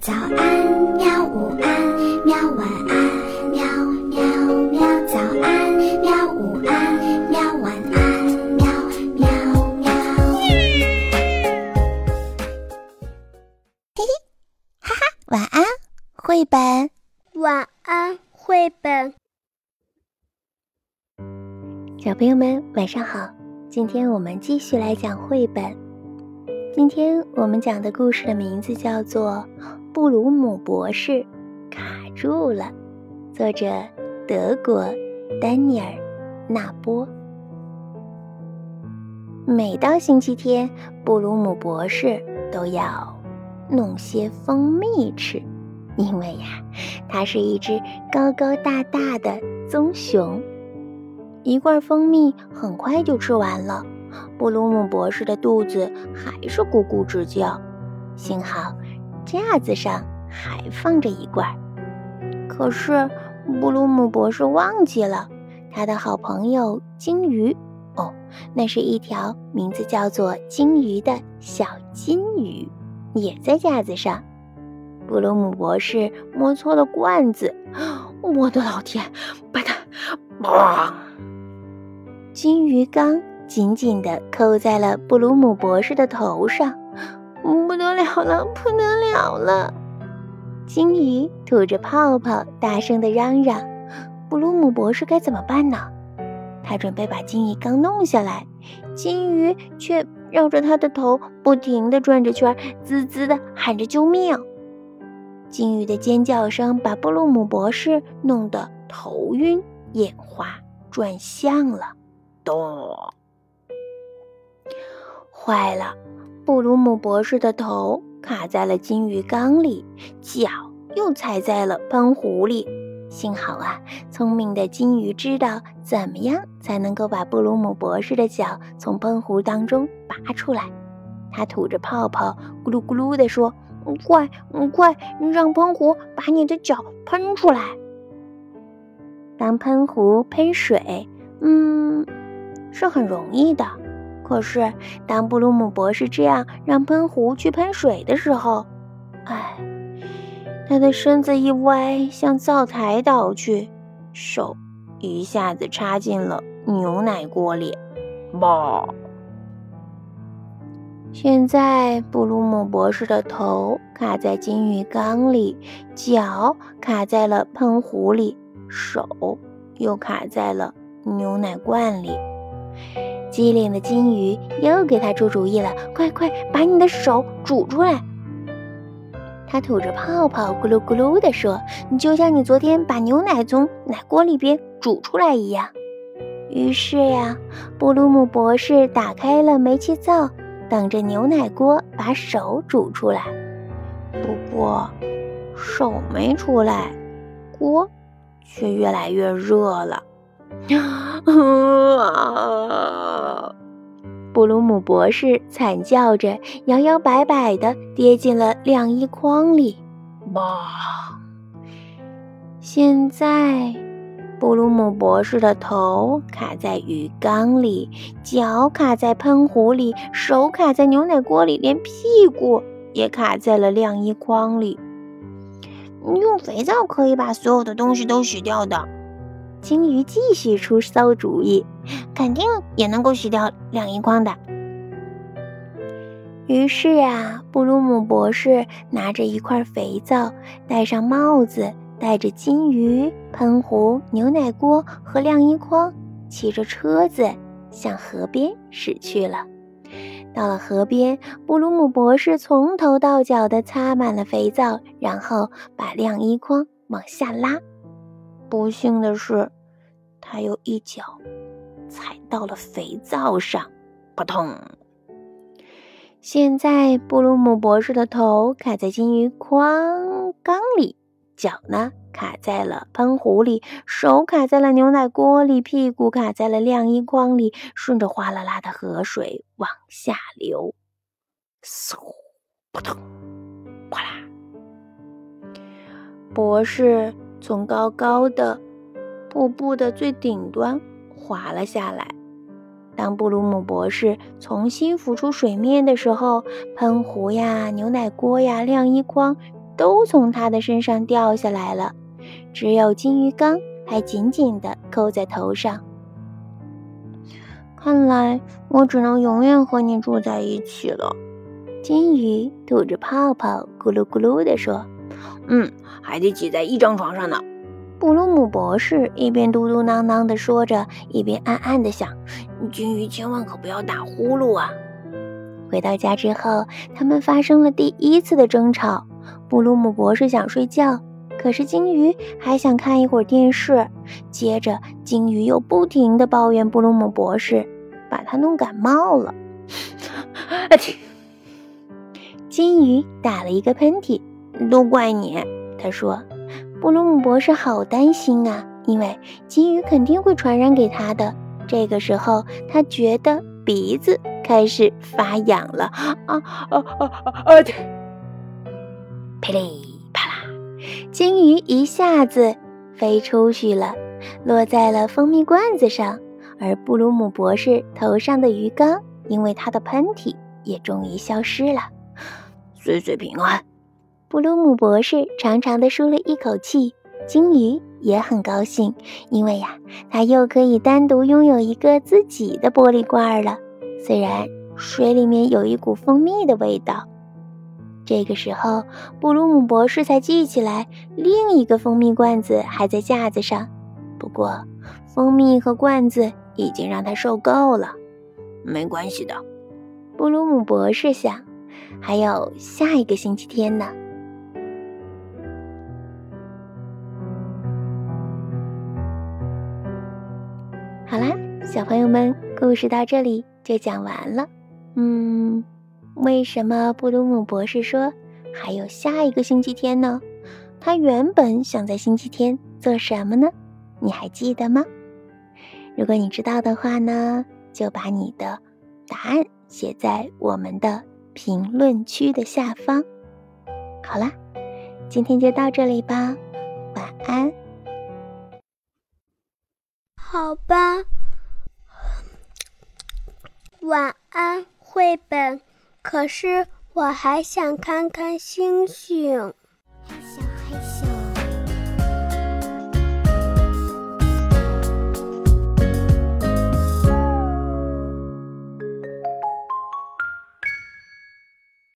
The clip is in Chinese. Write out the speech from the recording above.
早安，喵！午安，喵！晚安，喵喵喵！早安，喵！午安，喵！晚安，喵喵喵！嘿嘿，哈哈，晚安，绘本。晚安，绘本。小朋友们，晚上好！今天我们继续来讲绘本。今天我们讲的故事的名字叫做《布鲁姆博士卡住了》，作者德国丹尼尔·纳波。每到星期天，布鲁姆博士都要弄些蜂蜜吃，因为呀，他是一只高高大大的棕熊。一罐蜂蜜很快就吃完了。布鲁姆博士的肚子还是咕咕直叫，幸好架子上还放着一罐。可是布鲁姆博士忘记了他的好朋友金鱼。哦，那是一条名字叫做金鱼的小金鱼，也在架子上。布鲁姆博士摸错了罐子，我的老天！把它，砰！金鱼缸。紧紧地扣在了布鲁姆博士的头上，不得了了，不得了了！金鱼吐着泡泡，大声地嚷嚷：“布鲁姆博士该怎么办呢？”他准备把金鱼缸弄下来，金鱼却绕着他的头不停地转着圈，滋滋地喊着救命。金鱼的尖叫声把布鲁姆博士弄得头晕眼花，转向了，咚！坏了，布鲁姆博士的头卡在了金鱼缸里，脚又踩在了喷壶里。幸好啊，聪明的金鱼知道怎么样才能够把布鲁姆博士的脚从喷壶当中拔出来。它吐着泡泡，咕噜咕噜地说：“快，快，让喷壶把你的脚喷出来。”当喷壶喷水，嗯，是很容易的。可是，当布鲁姆博士这样让喷壶去喷水的时候，哎，他的身子一歪，向灶台倒去，手一下子插进了牛奶锅里，哇！现在，布鲁姆博士的头卡在金鱼缸里，脚卡在了喷壶里，手又卡在了牛奶罐里。机灵的金鱼又给他出主意了，快快把你的手煮出来！他吐着泡泡，咕噜咕噜地说：“你就像你昨天把牛奶从奶锅里边煮出来一样。”于是呀，布鲁姆博士打开了煤气灶，等着牛奶锅把手煮出来。不过，手没出来，锅却越来越热了。啊 布鲁姆博士惨叫着，摇摇摆摆地跌进了晾衣筐里。哇！现在，布鲁姆博士的头卡在鱼缸里，脚卡在喷壶里，手卡在牛奶锅里，连屁股也卡在了晾衣筐里。用肥皂可以把所有的东西都洗掉的。金鱼继续出馊主意，肯定也能够洗掉晾衣筐的。于是啊，布鲁姆博士拿着一块肥皂，戴上帽子，带着金鱼、喷壶、牛奶锅和晾衣筐，骑着车子向河边驶去了。到了河边，布鲁姆博士从头到脚的擦满了肥皂，然后把晾衣筐往下拉。不幸的是，他又一脚踩到了肥皂上，扑通！现在布鲁姆博士的头卡在金鱼筐缸里，脚呢卡在了喷壶里，手卡在了牛奶锅里，屁股卡在了晾衣筐里，顺着哗啦啦的河水往下流，嗖，扑通，哗啦！博士。从高高的瀑布的最顶端滑了下来。当布鲁姆博士重新浮出水面的时候，喷壶呀、牛奶锅呀、晾衣筐都从他的身上掉下来了，只有金鱼缸还紧紧地扣在头上。看来我只能永远和你住在一起了。金鱼吐着泡泡，咕噜咕噜地说：“嗯，还得挤在一张床上呢。”布鲁姆博士一边嘟嘟囔囔地说着，一边暗暗地想：“金鱼千万可不要打呼噜啊！”回到家之后，他们发生了第一次的争吵。布鲁姆博士想睡觉，可是金鱼还想看一会儿电视。接着，金鱼又不停地抱怨布鲁姆博士，把他弄感冒了。金鱼打了一个喷嚏，都怪你，他说。布鲁姆博士好担心啊，因为金鱼肯定会传染给他的。这个时候，他觉得鼻子开始发痒了。啊啊啊啊啊！噼里啪啦，金鱼一下子飞出去了，落在了蜂蜜罐子上。而布鲁姆博士头上的鱼缸，因为他的喷嚏，也终于消失了。岁岁平安，布鲁姆博士长长的舒了一口气。鲸鱼也很高兴，因为呀，它又可以单独拥有一个自己的玻璃罐了。虽然水里面有一股蜂蜜的味道。这个时候，布鲁姆博士才记起来，另一个蜂蜜罐子还在架子上。不过，蜂蜜和罐子已经让他受够了。没关系的，布鲁姆博士想。还有下一个星期天呢。好啦，小朋友们，故事到这里就讲完了。嗯，为什么布鲁姆博士说还有下一个星期天呢？他原本想在星期天做什么呢？你还记得吗？如果你知道的话呢，就把你的答案写在我们的。评论区的下方。好啦，今天就到这里吧，晚安。好吧。晚安绘本。可是我还想看看星星。